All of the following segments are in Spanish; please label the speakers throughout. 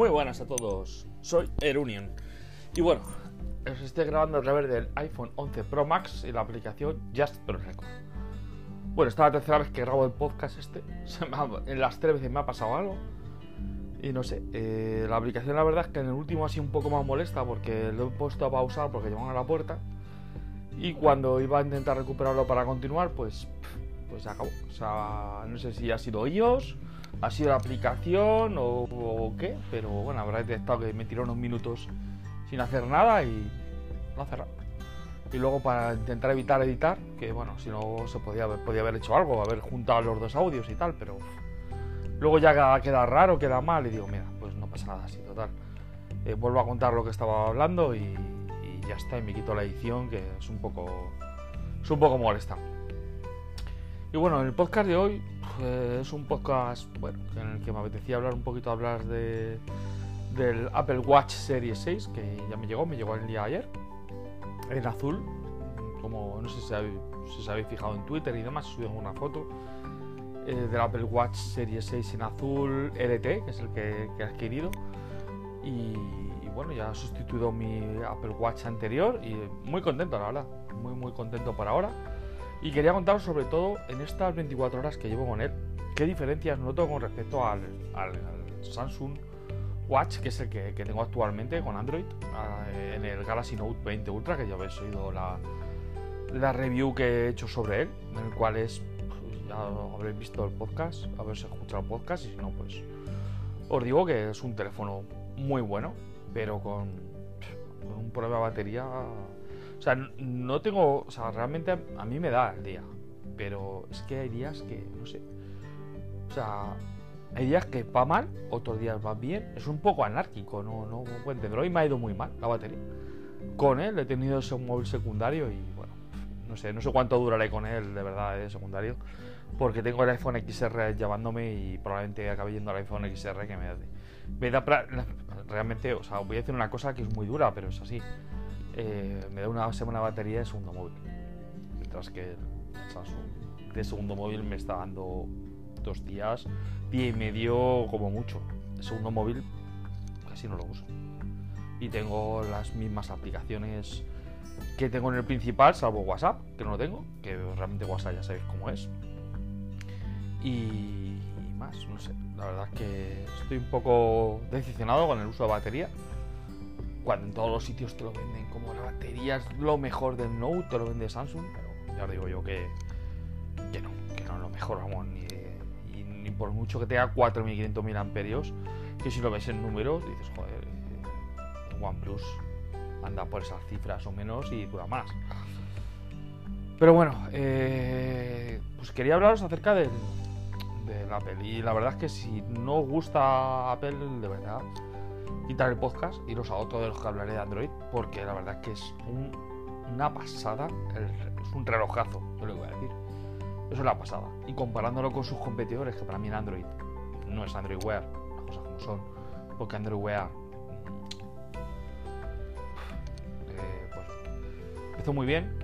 Speaker 1: Muy buenas a todos, soy Erunion. Y bueno, os estoy grabando a través del iPhone 11 Pro Max y la aplicación Just Pro Record. Bueno, esta es la tercera vez que grabo el podcast este, en las tres veces me ha pasado algo. Y no sé, eh, la aplicación la verdad es que en el último ha sido un poco más molesta porque lo he puesto a pausar porque llevan a la puerta. Y cuando iba a intentar recuperarlo para continuar pues, pues se acabó. O sea, no sé si ha sido ellos ha sido la aplicación o, qué, pero bueno, habrá detectado que me tiró unos minutos sin hacer nada y lo ha cerrado. Y luego para intentar evitar editar, que bueno, si no se podía haber, podía haber hecho algo, haber juntado los dos audios y tal, pero luego ya queda raro, queda mal y digo, mira, pues no pasa nada así, total. Eh, vuelvo a contar lo que estaba hablando y, y, ya está, y me quito la edición, que es un poco, es un poco molesta. Y bueno, en el podcast de hoy pues, es un podcast bueno, en el que me apetecía hablar un poquito hablar de del Apple Watch Series 6 que ya me llegó, me llegó el día ayer en azul, como no sé si, habéis, os habéis fijado en Twitter y demás, subí una foto eh, del Apple Watch Series 6 en azul LT, que es el que, he adquirido y, y, bueno, ya he sustituido mi Apple Watch anterior y muy contento la verdad, muy muy contento por ahora y quería contaros sobre todo en estas 24 horas que llevo con él, qué diferencias noto con respecto al, Samsung Watch, que es el que, tengo actualmente con Android, en el Galaxy Note 20 Ultra, que ya habéis oído la, la review que he hecho sobre él, en el cual es, pues, ya habréis visto el podcast, habéis escuchado el podcast, y si no, pues os digo que es un teléfono muy bueno, pero con un problema de batería o sea, no tengo. O sea, realmente a mí me da el día. Pero es que hay días que, no sé. O sea, hay días que va mal, otros días va bien. Es un poco anárquico, no, no puedo entender. Hoy me ha ido muy mal la batería. Con él he tenido ese móvil secundario y bueno, no sé, no sé cuánto duraré con él de verdad de secundario. Porque tengo el iPhone XR llevándome y probablemente acabe yendo al iPhone XR que me, me da. Realmente, o sea, voy a decir una cosa que es muy dura, pero es así eh, me da una semana de batería de segundo móvil. Mientras que el Samsung de segundo móvil me está dando dos días, día y medio como mucho. El segundo móvil casi no lo uso. Y tengo las mismas aplicaciones que tengo en el principal, salvo WhatsApp, que no lo tengo, que realmente WhatsApp ya sabéis cómo es. Y más, no sé. La verdad es que estoy un poco decepcionado con el uso de batería cuando en todos los sitios te lo venden como la batería es lo mejor del Note, te lo vende Samsung, pero ya os digo yo que, que no, que no es lo mejor, vamos, ni, ni por mucho que tenga 4500 amperios, que si lo ves en números dices, joder, el OnePlus anda por esas cifras o menos y dura más. Pero bueno, eh, pues quería hablaros acerca del, del Apple y la verdad es que si no gusta Apple, de verdad, quitar el podcast, y los a otro de los que hablaré de Android, porque la verdad es que es una pasada, es un relojazo, yo lo voy a decir. Eso es la pasada. Y comparándolo con sus competidores, que para mí en Android no es Android Wear, las cosas como son, porque Android Wear eh, pues, hizo muy bien,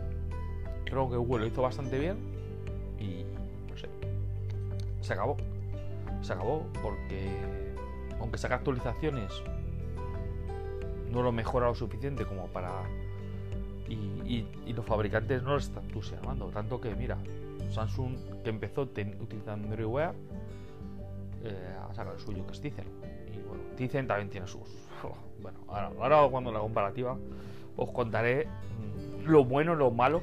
Speaker 1: creo que Google lo hizo bastante bien, y no sé, se acabó. Se acabó porque, aunque saca actualizaciones no lo mejora lo suficiente como para... Y, los fabricantes no lo están entusiasmando. Tanto que, mira, Samsung que empezó utilizando Android Wear eh, ha sacado el suyo, que es Tizen. Y bueno, Tizen también tiene sus... bueno, ahora, cuando la comparativa os contaré mm, lo bueno, lo malo.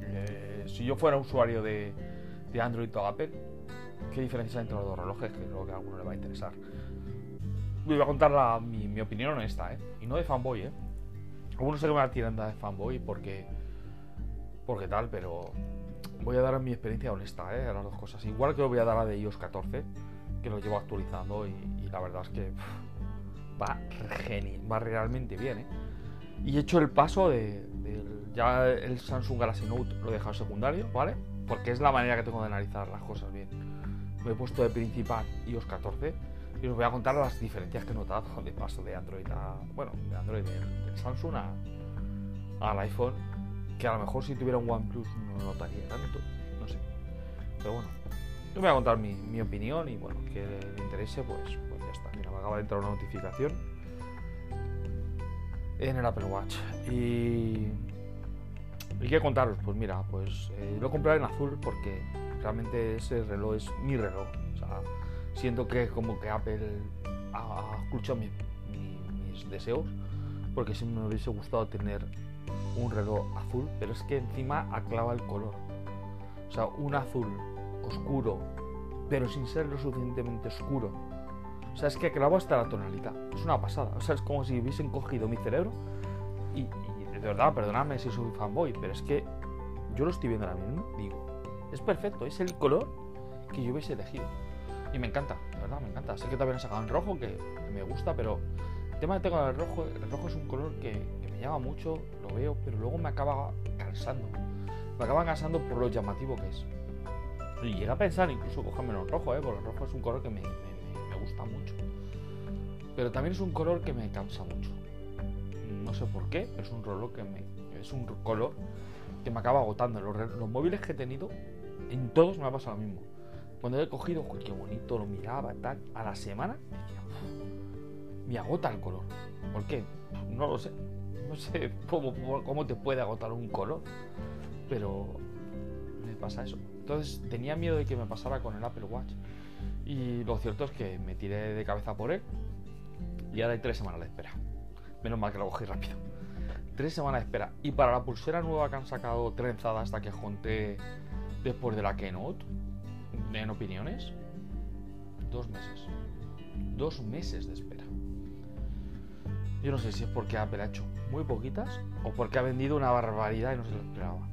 Speaker 1: Eh, si yo fuera usuario de Android o Apple, ¿qué diferencia entre los dos relojes? Que creo que a alguno le va a interesar voy a contar mi, opinión honesta, ¿eh? Y no de fanboy, ¿eh? Algunos se que me la tiran de fanboy porque. Porque tal, pero. Voy a dar mi experiencia honesta, ¿eh? Las dos cosas. Igual que lo voy a dar a de iOS 14, que lo llevo actualizando y, la verdad es que. va genial, va realmente bien, ¿eh? Y he hecho el paso de, ya el Samsung Galaxy Note lo he dejado secundario, ¿vale? Porque es la manera que tengo de analizar las cosas bien. Me he puesto de principal iOS 14 y os voy a contar las diferencias que he notado de paso de Android a. Bueno, de Android de, Samsung al iPhone. Que a lo mejor si tuviera un OnePlus no notaría tanto. No sé. Pero bueno. Yo voy a contar mi, opinión y bueno, que le interese, pues, pues ya está. Mira, me acaba de entrar una notificación en el Apple Watch. Y. ¿Y qué contaros? Pues mira, pues eh, lo he comprado en azul porque realmente ese reloj es mi reloj. Siento que como que Apple ha escuchado mis deseos porque sí me hubiese gustado tener un reloj azul, pero es que encima aclava el color. O sea, un azul oscuro, pero sin ser lo suficientemente oscuro. O sea, es que aclava hasta la tonalidad. Es una pasada. O sea, es como si hubiesen cogido mi cerebro y, de verdad, perdonadme si soy fanboy, pero es que yo lo estoy viendo ahora mismo, digo, es perfecto, es el color que yo hubiese elegido. Y me encanta, de verdad, me encanta. Sé que también he sacado en rojo, que me gusta, pero el tema de tengo el rojo, el rojo es un color que, me llama mucho, lo veo, pero luego me acaba cansando. Me acaba cansando por lo llamativo que es. Y llega a pensar incluso cogérmelo en rojo, ¿eh? porque el rojo es un color que me, gusta mucho. Pero también es un color que me cansa mucho. No sé por qué, es un que me, es un color que me acaba agotando. Los, móviles que he tenido, en todos me ha pasado lo mismo. Cuando he cogido, qué bonito, lo miraba, tal, a la semana, me agota el color. ¿Por qué? No lo sé. No sé cómo, cómo te puede agotar un color. Pero me pasa eso. Entonces tenía miedo de que me pasara con el Apple Watch. Y lo cierto es que me tiré de cabeza por él. Y ahora hay tres semanas de espera. Menos mal que lo cogí rápido. Tres semanas de espera. Y para la pulsera nueva que han sacado trenzada hasta que junté después de la Keynote, en opiniones, dos meses. Dos meses de espera. Yo no sé si es porque Apple ha hecho muy poquitas o porque ha vendido una barbaridad y no se lo esperaba.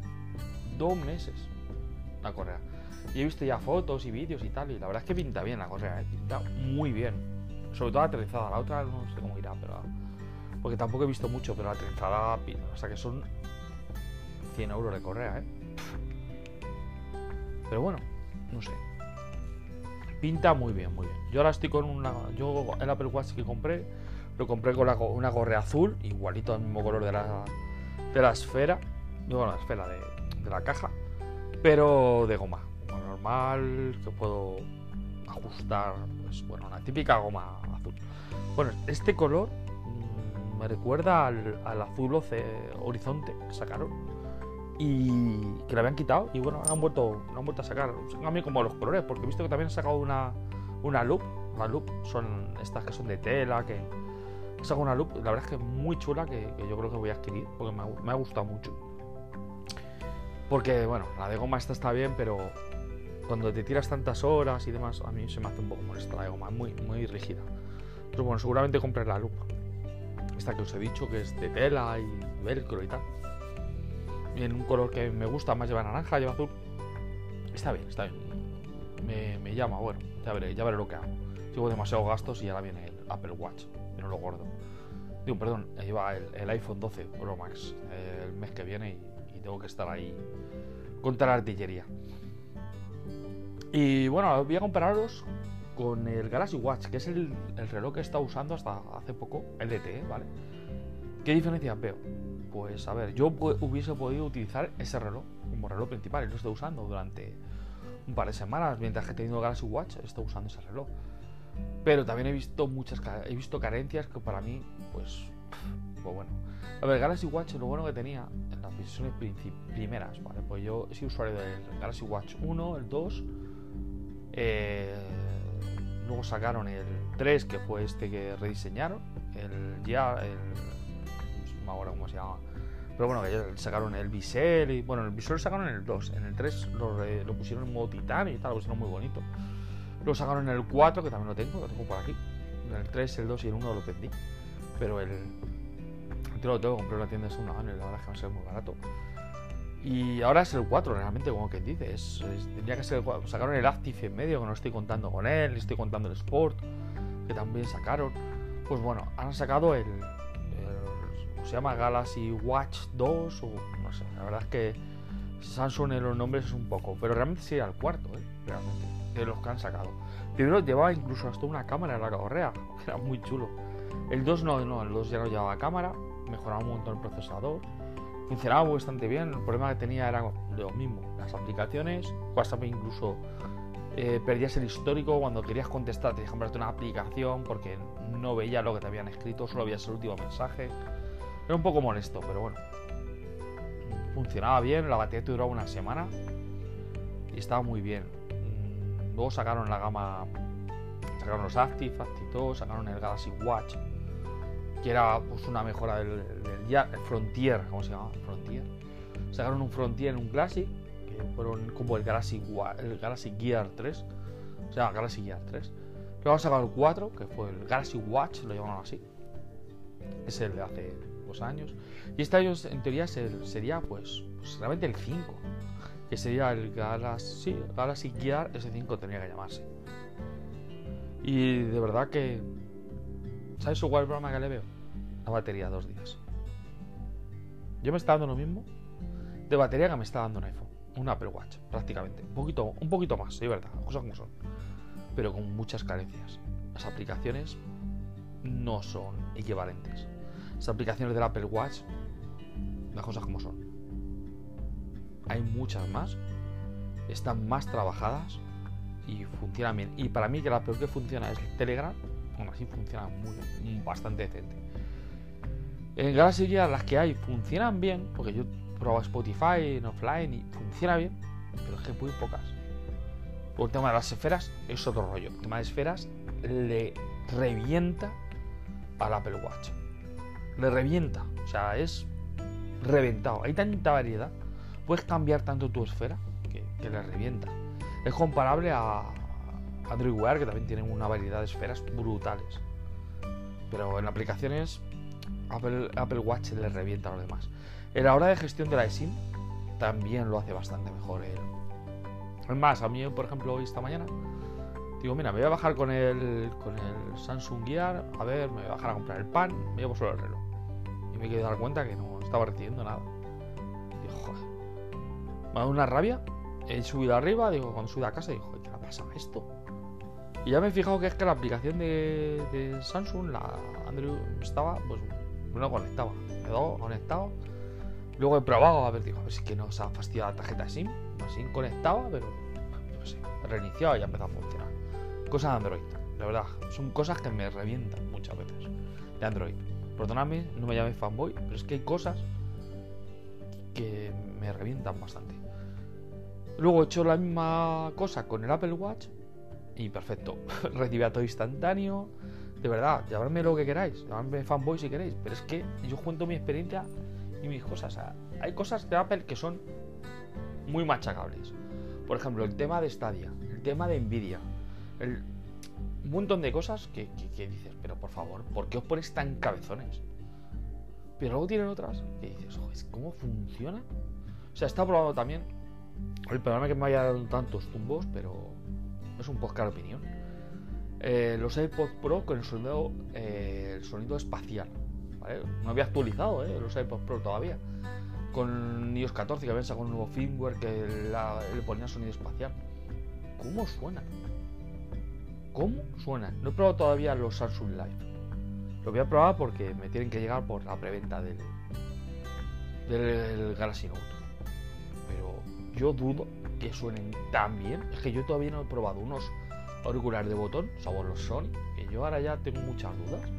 Speaker 1: Dos meses la correa. Y he visto ya fotos y vídeos y tal, y la verdad es que pinta bien la correa, ¿eh? pinta muy bien. Sobre todo la la otra no sé cómo irá, pero. Porque tampoco he visto mucho, pero la trenzada, o sea que son 100 euros de correa, ¿eh? Pero bueno, no sé. Pinta muy bien, muy bien. Yo ahora estoy con una. Yo el Apple Watch que compré lo compré con una gorra azul, igualito al mismo color de la, de la esfera. Bueno, la esfera de, la caja. Pero de goma. normal, que puedo ajustar. Pues bueno, una típica goma azul. Bueno, este color mm, me recuerda al, azul horizonte que sacaron y que le habían quitado y bueno, han vuelto, han vuelto a sacar, a mí como los colores, porque he visto que también han sacado una, una loop, la loop son estas que son de tela, que, Saco una loop, la verdad es que es muy chula, que, yo creo que voy a adquirir, porque me ha, gustado mucho. Porque, bueno, la de goma esta está bien, pero cuando te tiras tantas horas y demás, a mí se me hace un poco molesta la de goma, es muy, muy rígida. Pero bueno, seguramente compré la loop. Esta que os he dicho, que es de tela y velcro y tal. En un color que me gusta, más lleva naranja, lleva azul. Está bien, está bien. Me, llama, bueno, ya veré, ya veré lo que hago. Llevo demasiados gastos y ahora viene el Apple Watch lo gordo. Digo, perdón, lleva el, el, iPhone 12 Pro Max el mes que viene y, tengo que estar ahí contra la artillería. Y bueno, voy a compararos con el Galaxy Watch, que es el, reloj que he estado usando hasta hace poco, el DT, ¿vale? ¿Qué diferencias veo? Pues a ver, yo hubiese podido utilizar ese reloj como reloj principal y lo estoy usando durante un par de semanas mientras que he tenido Galaxy Watch, estado usando ese reloj. Pero también he visto muchas he visto carencias que para mí, pues, pues bueno. A ver, Galaxy Watch lo bueno que tenía en las versiones primeras, ¿vale? Pues yo sido usuario del Galaxy Watch 1, el 2. Eh, luego sacaron el 3, que fue este que rediseñaron. El ya, el. Me acuerdo cómo se llama. Pero bueno, sacaron el bisel y. Bueno, el bisel lo sacaron en el 2. En el 3 lo, lo pusieron en modo titanio y tal, lo pusieron muy bonito. Lo sacaron en el 4, que también lo tengo, lo tengo por aquí. En el 3, el 2 y el 1 lo vendí. Pero el, el lo tengo, compré en la tienda de segunda mano y la verdad es que me sale muy barato. Y ahora es el 4, realmente, como que dices. tendría que ser el 4. Sacaron el Active en medio, que no estoy contando con él. Estoy contando el Sport, que también sacaron. Pues bueno, han sacado el. Se llama Galaxy Watch 2 o no sé. La verdad es que Samsung en los nombres es un poco. Pero realmente sería el cuarto, ¿eh? Realmente de los que han sacado. Primero llevaba incluso hasta una cámara en la correa, era muy chulo. El 2 no, no, el 2 ya no llevaba cámara, mejoraba un montón el procesador, funcionaba bastante bien. El problema que tenía era lo mismo, las aplicaciones, WhatsApp incluso eh, perdías el histórico cuando querías contestar, tenías que comprarte una aplicación porque no veías lo que te habían escrito, solo veías el último mensaje. Era un poco molesto, pero bueno. Funcionaba bien, la batería duraba una semana y estaba muy bien. Mm, luego sacaron la gama, sacaron los Active, Active 2, sacaron el Galaxy Watch, que era pues una mejora del, Frontier, ¿cómo se llama? Frontier. Sacaron un Frontier, un Classic, que fueron como el Galaxy, el Galaxy Gear 3, o sea, Galaxy Gear 3. Luego sacaron el 4, que fue el Galaxy Watch, lo llamaron así. Es el de hace años. Y este año, en teoría, sería pues, pues realmente el 5 que sería el Galaxy, Galaxy Gear S5 tenía que llamarse. Y de verdad que... ¿Sabes es el problema que le veo? La batería, dos días. Yo me está dando lo mismo de batería que me está dando un iPhone, un Apple Watch, prácticamente. Un poquito, un poquito más, sí, verdad, cosas como son. Pero con muchas carencias. Las aplicaciones no son equivalentes. Las aplicaciones del Apple Watch, las cosas como son hay muchas más, están más trabajadas y funcionan bien. Y para mí que la peor que funciona es Telegram, aún así funciona muy, bastante decente. En Galaxy Gear las que hay funcionan bien, porque yo he probado Spotify en offline y funciona bien, pero es que muy pocas. El tema de las esferas es otro rollo. El tema de esferas le revienta al Apple Watch. Le revienta. O sea, es reventado. Hay tanta variedad puedes cambiar tanto tu esfera que, le revienta. Es comparable a Android Wear, que también tienen una variedad de esferas brutales. Pero en aplicaciones, Apple, Apple Watch le revienta a los demás. En la hora de gestión de la eSIM, también lo hace bastante mejor. Es más, a mí, por ejemplo, hoy esta mañana, digo, mira, me voy a bajar con el, con el Samsung Gear, a ver, me voy a bajar a comprar el pan, me llevo solo el reloj. Me he dar cuenta que no estaba recibiendo nada. Digo, joder me ha dado una rabia. He subido arriba, digo, cuando subí a casa, digo, ¿qué le pasa a esto? Y ya me he fijado que es que la aplicación de, Samsung, la Android, estaba, pues no conectaba. Me he conectado. Luego he probado, a ver, digo, a ver si que no se ha fastidiado la tarjeta SIM. SIM conectaba, pero no sé, he reiniciado y ya empezó a funcionar. Cosas de Android, la verdad, son cosas que me revientan muchas veces de Android. Perdóname, no me llames fanboy, pero es que hay cosas que me revientan bastante. Luego he hecho la misma cosa con el Apple Watch y perfecto. Recibía todo instantáneo. De verdad, llamadme lo que queráis, llamadme fanboy si queréis, pero es que yo cuento mi experiencia y mis cosas. hay cosas de Apple que son muy machacables. Por ejemplo, el tema de Stadia, el tema de Nvidia, el, montón de cosas que, dices, pero por favor, ¿por qué os ponéis tan cabezones? Pero luego tienen otras que dices, ¿cómo funciona? O sea, está probado también Perdóname que me haya dado tantos tumbos, pero es un podcast de opinión. Eh, los AirPods Pro con el sonido, eh, el sonido espacial. No había actualizado eh, los AirPods Pro todavía. Con iOS 14 que habían sacado un nuevo firmware que le ponía sonido espacial. ¿Cómo suena? ¿Cómo suena? No he probado todavía los Samsung Live. Lo voy a probar porque me tienen que llegar por la preventa del, del Galaxy Note yo dudo que suenen tan bien. Es que yo todavía no he probado unos auriculares de botón, sabor los Sony, que yo ahora ya tengo muchas dudas.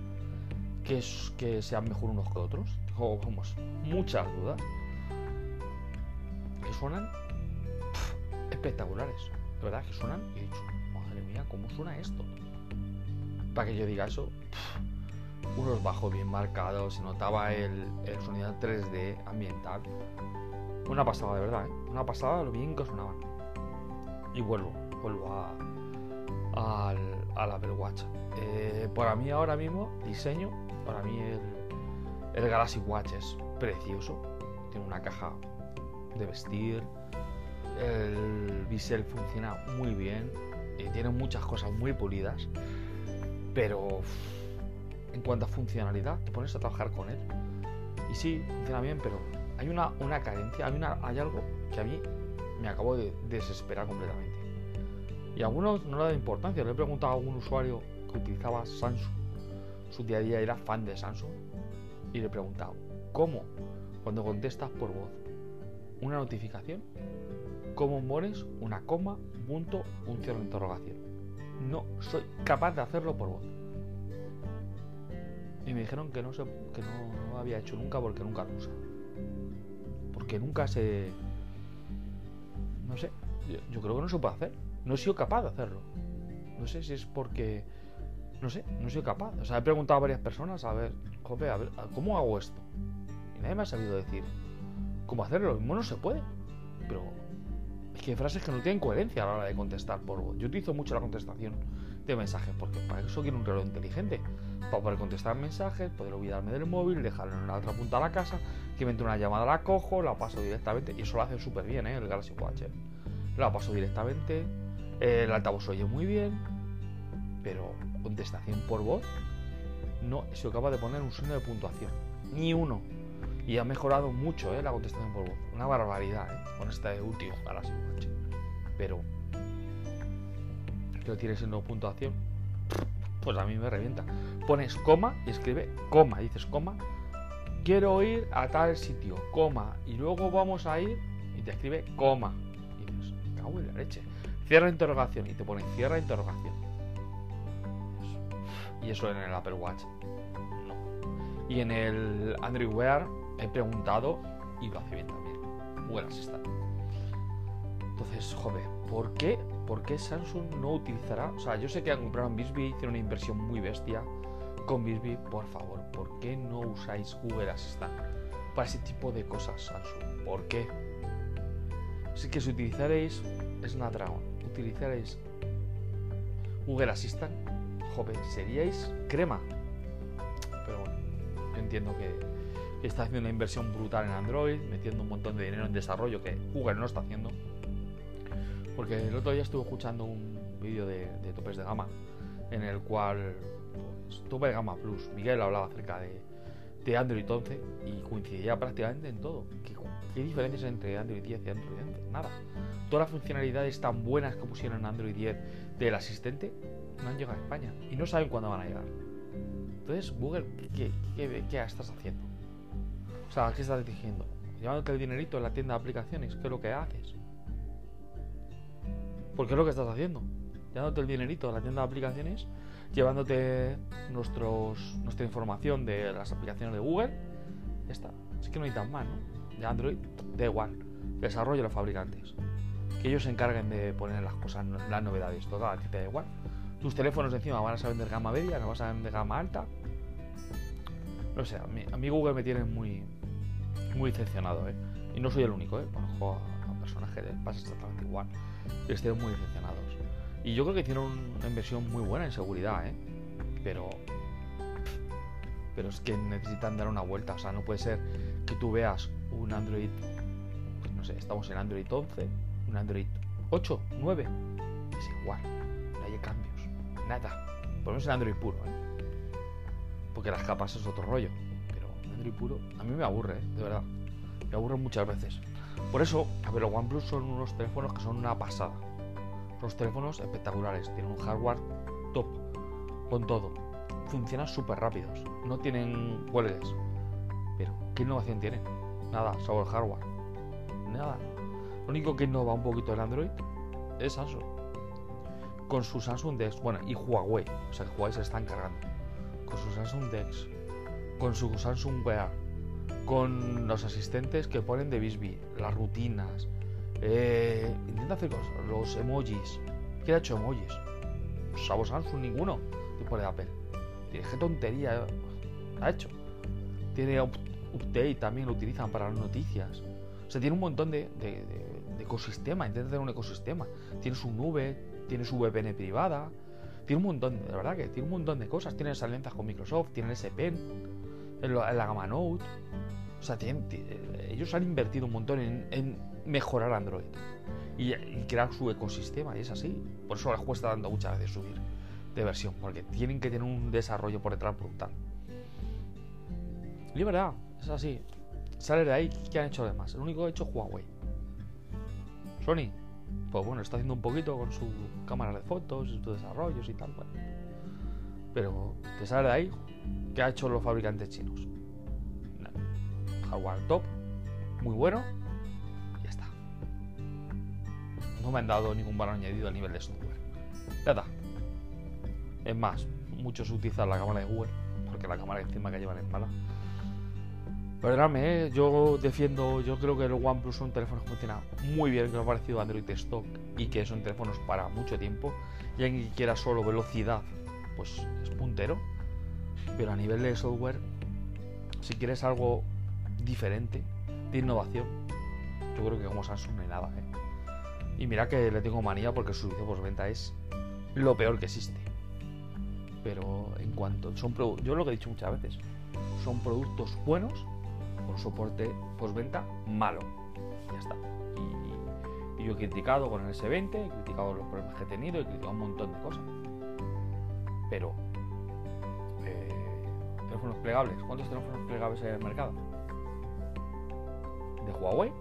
Speaker 1: Que, sean mejor unos que otros. Tengo, vamos, muchas dudas. Que suenan espectaculares. De verdad, que suenan. Y dicho, madre ¿cómo suena esto? Para que yo diga eso, unos bajos bien marcados, se notaba el, el sonido 3D ambiental. Una pasada, de verdad, ¿eh? Una pasada lo bien que sonaban. Y vuelvo, vuelvo a, al, al Apple Watch. Eh, para mí ahora mismo, diseño, para mí el, el Galaxy Watch es precioso. Tiene una caja de vestir. El bisel funciona muy bien. Y tiene muchas cosas muy pulidas. Pero en cuanto a funcionalidad, te pones a trabajar con él. Y sí, funciona bien, pero hay una, una carencia, hay, una, hay algo que a mí me acabo de desesperar completamente. Y a algunos no le da importancia. Le he preguntado a algún usuario que utilizaba Samsung, su día a día era fan de Samsung, y le he preguntado, ¿cómo cuando contestas por voz una notificación cómo mueres una coma, un punto, un cierre de interrogación. No soy capaz de hacerlo por voz. Y me dijeron que no, se, que no, había hecho nunca porque nunca lo usa. Porque nunca se... No sé, yo, yo creo que no se puede hacer. No he sido capaz de hacerlo. No sé si es porque... No sé, no sido capaz. O sea, he preguntado a varias personas, a ver, jope, a ver, ¿cómo hago esto? Y nadie me ha sabido decir cómo hacerlo. Lo mismo no se puede. Pero que frases que no tienen coherencia a la hora de contestar por voz. Yo utilizo mucho la contestación de mensajes porque para eso quiero un reloj inteligente. Para poder contestar mensajes, poder olvidarme del móvil, dejarlo en la otra punta de la casa, que me entre una llamada, la cojo, la paso directamente. Y eso lo hace súper bien, ¿eh? El Galaxy Watch. ¿eh? La paso directamente. El altavoz oye muy bien. Pero contestación por voz, no sido capaz de poner un signo de puntuación. Ni uno. Y ha mejorado mucho ¿eh? la contestación por voz. Una barbaridad ¿eh? con este último Galaxy Watch. Pero que lo tienes en no puntuación, pues a mí me revienta. Pones coma y escribe coma, dices coma, quiero ir a tal sitio, coma, y luego vamos a ir y te escribe coma. Y dices, cago en la leche. Cierra interrogación y te pone cierra interrogación. Y eso en el Apple Watch. No. Y en el Android Wear he preguntado y lo hace bien también. Google Assistant. Entonces, joder, ¿por qué, ¿por qué Samsung no utilizará? O sea, yo sé que han comprado en Bisbee, hicieron una inversión muy bestia con Bisbee. Por favor, ¿por qué no usáis Google Assistant para ese tipo de cosas, Samsung? ¿Por qué? Así que si utilizaréis Snapdragon, utilizaréis Google Assistant, joder, seríais crema. Pero bueno, yo entiendo que está haciendo una inversión brutal en Android, metiendo un montón de dinero en desarrollo que Google no está haciendo. Porque el otro día estuve escuchando un vídeo de, topes de gama en el cual, pues, tope de gama plus, Miguel hablaba acerca de, Android 11 y coincidía prácticamente en todo. ¿Qué, ¿Qué, diferencias entre Android 10 y Android 11? Nada. Todas las funcionalidades tan buenas que pusieron en Android 10 del asistente no han llegado a España y no saben cuándo van a llegar. Entonces, Google, ¿qué, qué, qué estás haciendo? Sea, ¿qué estás diciendo? Llevándote el dinerito en la tienda de aplicaciones, ¿qué es lo que haces? Porque es lo que estás haciendo. Llevándote el dinerito a la tienda de aplicaciones, llevándote nuestros, nuestra información de las aplicaciones de Google. Ya está. Así que no hay tan mal, ¿no? De Android, da igual. Desarrollo los fabricantes. Que ellos se encarguen de poner las cosas, las novedades. Total, ti te da igual. Tus teléfonos encima van a vender gama media, no vas a vender gama alta. No sé, a mí Google me tiene muy, muy decepcionado, ¿eh? Y no soy el único, ¿eh? Conozco a, a les pasa exactamente igual estén muy decepcionados. Y yo creo que hicieron una inversión muy buena en seguridad, ¿eh? Pero. Pero es que necesitan dar una vuelta. O sea, no puede ser que tú veas un Android. Pues no sé, estamos en Android 11, un Android 8, 9. Es igual. No hay cambios. Nada. Por lo menos en Android puro, ¿eh? Porque las capas es otro rollo. Android puro, a mí me aburre, ¿eh? de verdad. Me aburre muchas veces. Por eso, a ver, los OnePlus son unos teléfonos que son una pasada. Son teléfonos espectaculares, tienen un hardware top, con todo. Funcionan súper rápidos, no tienen huelgues. Pero, ¿qué innovación tienen? Nada, sobre el hardware. Nada. Lo único que innova un poquito el Android es Samsung. Con su Samsung Dex, bueno, y Huawei, o sea Huawei se está encargando. Con su Samsung Dex, con su Samsung Wear, con los asistentes que ponen de Bisbee, las rutinas. Eh, intenta hacer cosas, los emojis. ¿Quién ha hecho emojis? Sabo Samsung ninguno. Tipo de Apple. Tiene qué tontería ha hecho. Tiene update también, lo utilizan para las noticias. O sea, tiene un montón de, ecosistema. Intenta hacer un ecosistema. Tiene su nube, tiene su VPN privada. Tiene un montón, de verdad que tiene un montón de cosas. Tiene alianzas con Microsoft, tiene ese pen en, la, gama Note. O sea, tienen, ellos han invertido un montón en, mejorar Android y, crear su ecosistema, y es así. Por eso les cuesta dando muchas veces subir de versión, porque tienen que tener un desarrollo por detrás brutal. Y es verdad, es así. Sale de ahí, ¿qué han hecho además? El único que ha hecho Huawei. Sony, pues bueno, está haciendo un poquito con su cámara de fotos, sus desarrollos y tal. Bueno. Pero te sale de ahí, ¿qué ha hecho los fabricantes chinos? Hardware top, muy bueno, y ya está. no me han dado ningún valor añadido a nivel de software. Ya está. Es más, muchos utilizan la cámara de Google, porque la cámara encima que llevan es mala. Perdóname, ¿eh? yo defiendo, yo creo que el OnePlus son teléfonos que funcionan muy bien, que me ha parecido Android stock y que son teléfonos para mucho tiempo. Y alguien que quiera solo velocidad, pues es puntero. Pero a nivel de software, si quieres algo diferente, de innovación, yo creo que como Samsung no hay nada. ¿eh? Y mira que le tengo manía porque su servicio postventa es lo peor que existe. Pero en cuanto son yo lo que he dicho muchas veces, son productos buenos con soporte postventa malo. Ya está. Y, yo he criticado con el S20, he criticado los problemas que he tenido, he criticado un montón de cosas. Pero, eh, teléfonos plegables, ¿cuántos teléfonos plegables hay en el mercado? ¿De Huawei?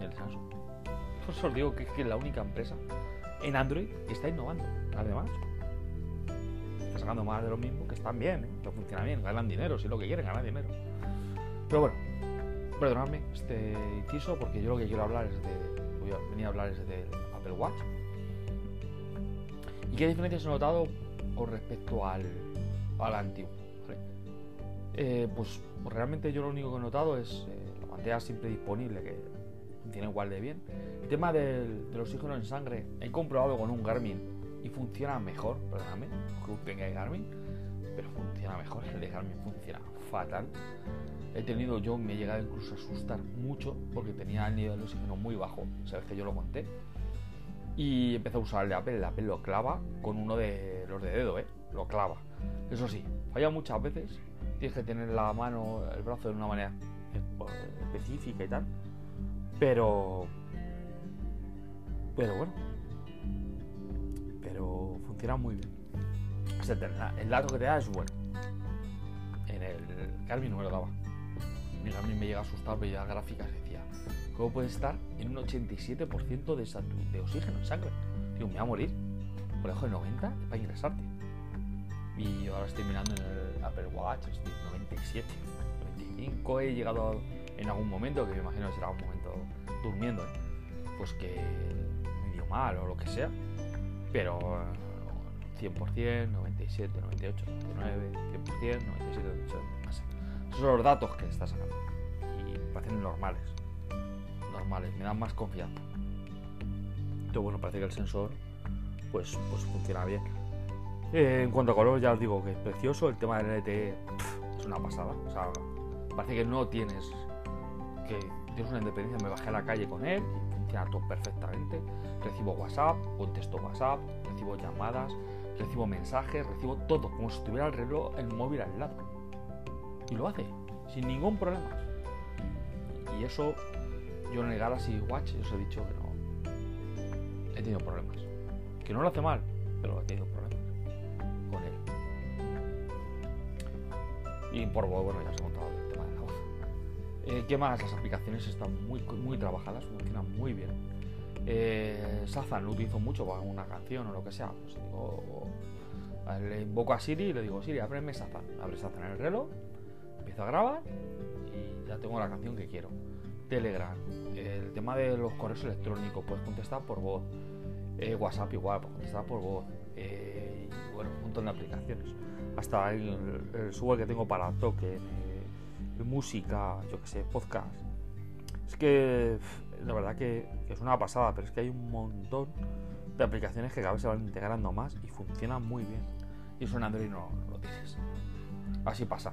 Speaker 1: Y el Samsung. Por eso os digo que es que la única empresa en Android que está innovando. Además, está sacando más de lo mismo, que están bien, ¿eh? que funciona bien, ganan dinero, si lo que quieren, ganar dinero. Pero bueno, perdonadme este inciso porque yo lo que quiero hablar es de. Voy a venir a hablar es del Apple Watch. ¿Y qué diferencias he notado con respecto al, al antiguo? Eh, pues realmente yo lo único que he notado es eh, la pantalla siempre disponible, que funciona igual de bien. El tema del, oxígeno en sangre, he comprobado con un Garmin y funciona mejor, perdóname, que tenga Garmin, pero funciona mejor. El de Garmin funciona fatal he tenido yo, me he llegado incluso a asustar mucho porque tenía el nivel de oxígeno muy bajo, sabes que yo lo conté. Y empecé a usar el de Apple, el Apple lo clava con uno de los de dedo, ¿eh? Lo clava. Eso sí, falla muchas veces, tienes que tener la mano, el brazo de una manera específica y tal. Pero... Pero bueno. Pero funciona muy bien. el dato que te da es bueno. En el Garmin no me lo daba a mí me llega a asustar veía gráficas decía, ¿cómo puede estar en un 87% de, oxígeno en sangre? Digo, me voy a morir. Por debajo de 90 para ingresarte. Y ahora estoy mirando en el Apple Watch, estoy 97, 95. He llegado en algún momento, que me imagino será un momento durmiendo, ¿eh? pues que me dio mal o lo que sea. Pero 100%, 97, 98, 99, 100%, 97, 98, esos son los datos que está sacando. Y parecen normales. Normales, me dan más confianza. Entonces, bueno, parece que el sensor pues, pues funciona bien. Eh, en cuanto a color, ya os digo que es precioso. El tema del LTE es una pasada. O sea, parece que no tienes que tienes una independencia. Me bajé a la calle con él y funciona todo perfectamente. Recibo WhatsApp, contesto WhatsApp, recibo llamadas, recibo mensajes, recibo todo, como si tuviera el reloj, el móvil al lado. Y lo hace, sin ningún problema. Y eso, yo en el Galaxy Watch os he dicho que no. He tenido problemas. Que no lo hace mal, pero he tenido problemas con él. Y por bueno, ya os he contado el tema de la voz. Eh, ¿Qué más? Las aplicaciones están muy, muy trabajadas, funcionan muy bien. Eh, Sazan lo utilizo mucho para una canción o lo que sea. Pues le invoco a Siri y le digo, Siri, ábreme Sazan. Abre Sazan en el reloj empiezo a grabar y ya tengo la canción que quiero. Telegram, el tema de los correos electrónicos, puedes contestar por voz. Eh, WhatsApp igual, puedes contestar por voz. Eh, y bueno, un montón de aplicaciones. Hasta el, el software que tengo para toque, eh, música, yo que sé, podcast. Es que la verdad que, es una pasada, pero es que hay un montón de aplicaciones que cada vez se van integrando más y funcionan muy bien. Y eso en Android no, no lo tienes. Así pasa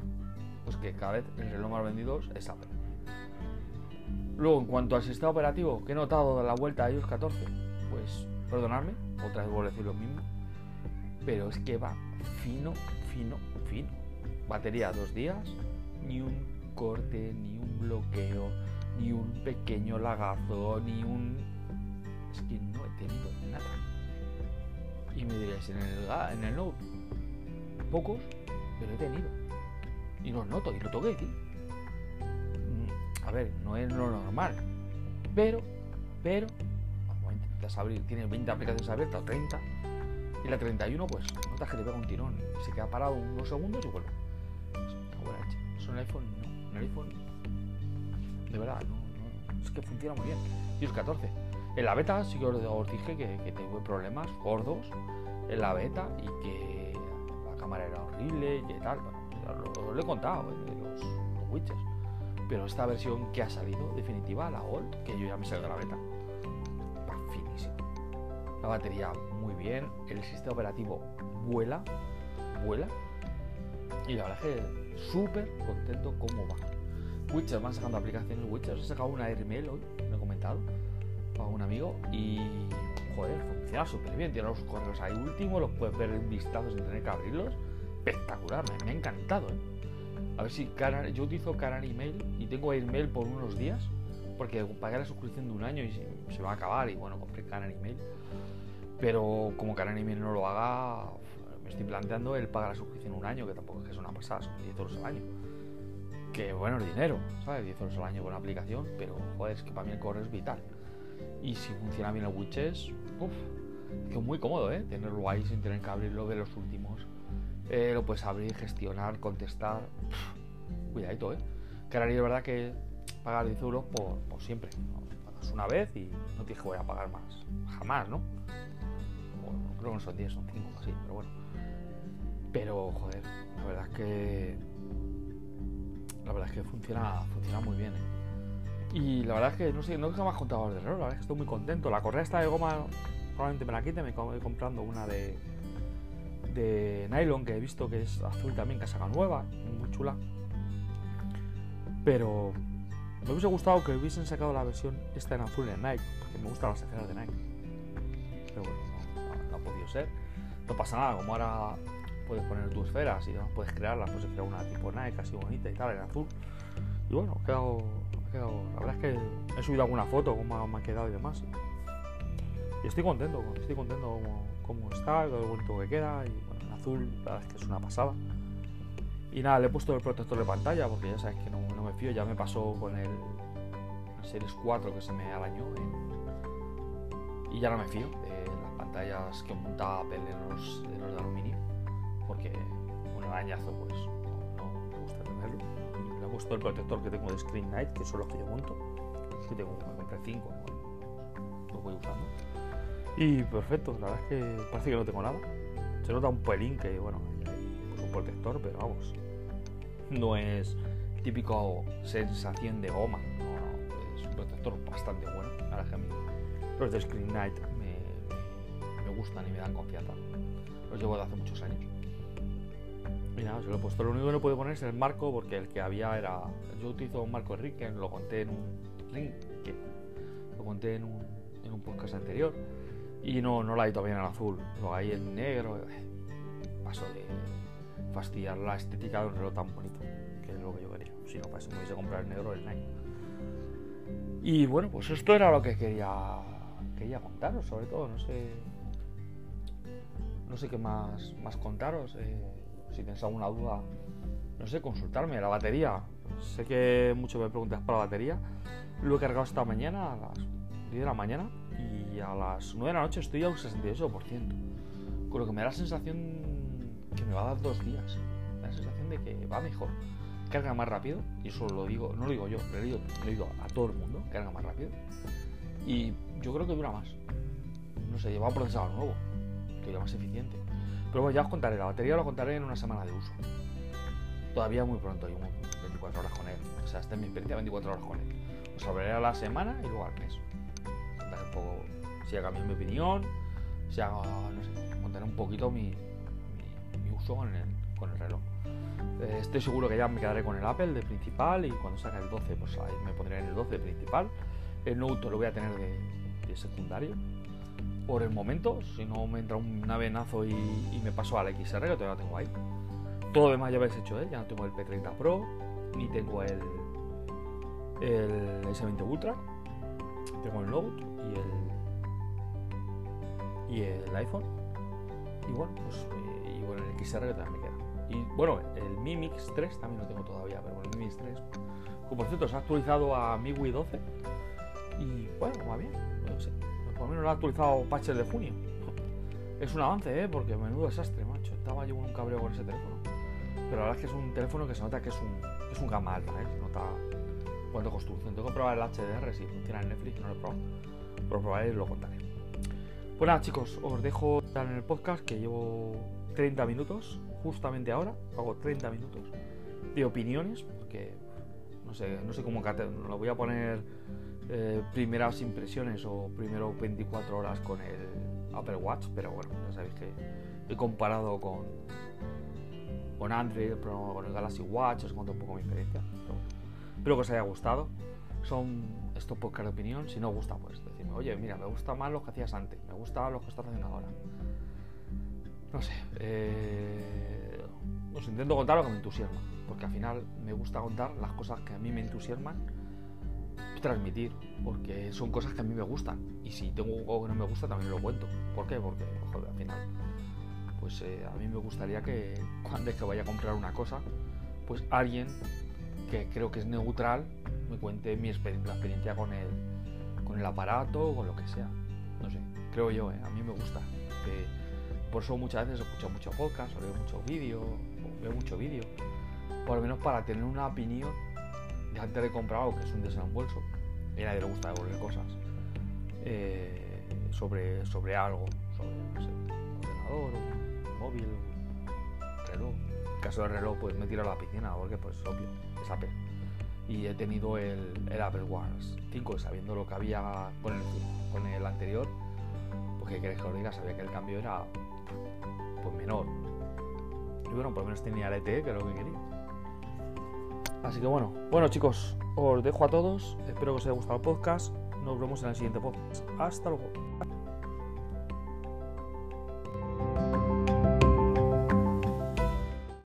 Speaker 1: pues que cada vez el reloj más vendido es Apple. Luego, en cuanto al sistema operativo, que he notado de la vuelta a iOS 14, pues perdonadme, otra vez vuelvo a decir lo mismo, pero es que va fino, fino, fino. Batería dos días, ni un corte, ni un bloqueo, ni un pequeño lagazo, ni un... Es que no he tenido nada. Y me diréis, en el, en el Note, pocos, pero he tenido y lo noto y lo tengo que decir. A ver, no es lo normal, pero, pero, intentas abrir, tienes 20 aplicaciones abiertas o 30 y la 31 pues notas que te pega un tirón se queda parado unos segundos y vuelve. Eso en el iPhone no, el iPhone de verdad, no, es que funciona muy bien. Y es 14. En la beta sí que os, dije que, que tuve problemas gordos en la beta y que la cámara era horrible y que tal. Bueno, lo, lo, he contado eh, de los, los Witches. Pero esta versión que ha salido, definitiva, la Gold, que yo ya me salgo de la beta, va finísimo. La batería muy bien, el sistema operativo vuela, vuela. Y la verdad es que súper contento cómo va. Witcher, van sacando aplicaciones Witcher. He sacado una Airmail hoy, lo he comentado, a un amigo. Y, joder, funciona súper bien. Tiene los correos ahí últimos, los puedes ver en vistazo sin tener que abrirlos. Espectacular, me, me ha encantado, ¿eh? A ver si yo utilizo Canary Mail y tengo Airmail por unos días, porque pagué la suscripción de un año y se, va a acabar. Y bueno, compré Canary Mail. Pero como Canary Mail no lo haga, me estoy planteando el pagar la suscripción un año, que tampoco es que es una pasada, son 10 euros al año que bueno el dinero, ¿sabes? 10 euros al año con la aplicación, pero joder, es que para mí el correo es vital. Y si funciona bien el widgets, uff, es que es muy cómodo, ¿eh? Tenerlo ahí sin tener que abrirlo de los últimos. Eh, lo puedes abrir, gestionar, contestar. cuidadito, ¿eh? Que ahora es verdad que pagar 10 euros por, por siempre. Pagas una vez y no tienes que voy a pagar más. Jamás, ¿no? Bueno, creo que no son 10, son 5 así, pero bueno. Pero, joder, la verdad es que la verdad es que funciona, funciona muy bien. ¿eh? Y la verdad es que no sé, no es que me has contado de error, la verdad es que estoy muy contento. La correa está de goma, probablemente me la quite, me voy comprando una de, de nylon que he visto que es azul también, que saca nueva, muy chula. Pero me hubiese gustado que hubiesen sacado la versión esta en azul en Nike, porque me gustan las esferas de Nike. Pero bueno, no, ha podido ser. No pasa nada, como ahora puedes poner tus esferas y puedes crearlas, puedes crear una tipo Nike así bonita y tal, en azul. Y bueno, he quedado, la verdad es que he subido alguna foto, cómo me ha quedado y demás. Y, estoy contento, estoy contento como, está, lo bonito que queda. Y bueno, en azul, la verdad es que es una pasada. Y nada, le he puesto el protector de pantalla porque ya sabes que no, no me fío, ya me pasó con el, Series 4 que se me arañó y ya no me fío de las pantallas que monta Apple en los, en los de aluminio porque un arañazo pues no, me gusta tenerlo. Y le he puesto el protector que tengo de Screen Night, que son los que yo monto. Que tengo, me compré 5, bueno, lo voy usando. Y perfecto, la verdad es que parece que no tengo nada. Se nota un pelín que, bueno, hay un protector, pero vamos, no es típico sensación de goma, no, no, es un protector bastante bueno. La verdad que a mí los de Screen Night me, me gustan y me dan confianza. Los llevo de hace muchos años. Y nada, se lo he puesto. Lo único que no puedo poner es el marco porque el que había era. Yo utilizo un marco Riken, lo conté en un. Lo conté en un, en un podcast anterior. Y no, no la hay todavía en azul. Lo hay en negro. Paso de fastidiar la estética de un reloj tan bonito. Que es lo que yo quería. Si no, para eso me hubiese comprar el negro el Nike. Y bueno, pues esto era lo que quería, quería contaros, sobre todo. No sé. No sé qué más, más contaros. Eh, si tenéis alguna duda, no sé, consultarme. La batería, sé que muchos me preguntas por la batería. Lo he cargado esta mañana a las 10 de la mañana y a las 9 de la noche estoy a un 68%. Con lo que me da la sensación que me va a dar dos días. Me da la sensación de que va mejor. Carga más rápido, y eso lo digo, no lo digo yo, lo digo, lo digo a todo el mundo, carga más rápido. Y yo creo que dura más. No sé, lleva un procesador nuevo, que es más eficiente. Pero bueno, ya os contaré, la batería lo contaré en una semana de uso. Todavía muy pronto, hay 24 horas con él. O sea, esta es mi experiencia 24 horas con él. Os hablaré a la semana y luego al mes. Un poco si ha cambiado mi opinión, si ha, no sé, contaré un poquito mi, uso con el, con el reloj. Eh, estoy seguro que ya me quedaré con el Apple de principal y cuando salga el 12, pues ahí me pondré en el 12 de principal. El Note lo voy a tener de, secundario por el momento, si no me entra un avenazo y, me paso al XR, que todavía tengo ahí. Todo lo demás ya habéis hecho, ¿eh? ya no tengo el P30 Pro, ni tengo el, el S20 Ultra, tengo el Note y el, y el iPhone. Y bueno, pues eh, y bueno, el XR que también me queda. Y bueno, el Mi Mix 3 también lo tengo todavía, pero bueno, el Mi Mix 3, que por cierto se ha actualizado a MIUI 12 y bueno, va bien, no sé por lo menos lo ha actualizado patches de junio. Es un avance, ¿eh? Porque menudo desastre, macho. Estaba yo con un cabreo con ese teléfono. Pero la verdad es que es un teléfono que se nota que es un, es un gama alta, ¿eh? Se nota cuánto construcción. Tengo que probar el HDR si funciona en Netflix, no lo he probado. Lo probaré y lo contaré. Pues nada, chicos, os dejo en el podcast que llevo 30 minutos, justamente ahora, hago 30 minutos de opiniones, porque no sé, no sé cómo lo voy a poner eh, primeras impresiones o primero 24 horas con el Apple Watch, pero bueno, ya sabéis que he comparado con con Android, con el Galaxy Watch, os cuento un poco mi experiencia. espero que os haya gustado. Son estos podcasts de opinión. Si no os gusta, pues decirme, oye, mira, me gusta más lo que hacías antes, me gusta lo que estás haciendo ahora. No sé, eh, os intento contar lo que me entusiasma, porque al final me gusta contar las cosas que a mí me entusiasman transmitir, porque son cosas que a mí me gustan. Y si tengo algo que no me gusta, también lo cuento. ¿Por qué? Porque, joder, al final, pues eh, a mí me gustaría que cuando es que vaya a comprar una cosa, pues alguien que creo que es neutral me cuente mi experiencia con el, con el aparato o con lo que sea. No sé, creo yo, ¿eh? a mí me gusta. por eso muchas veces escucho mucho podcast, o veo mucho vídeo, o veo mucho vídeo, por lo menos para tener una opinión de antes de comprar algo que es un desembolso, a nadie le gusta devolver cosas, eh, sobre, sobre algo, sobre un ordenador, un móvil, reloj. En caso del reloj, pues me tiro a la piscina, porque pues obvio, es Apple. Y he tenido el, el Apple Wars 5 sabiendo lo que había con el, con el anterior porque queréis que os diga sabía que el cambio era pues menor. Y bueno por lo menos tenía el ET que es lo que quería. Así que bueno bueno chicos os dejo a todos. Espero que os haya gustado el podcast. Nos vemos en el siguiente podcast. Hasta luego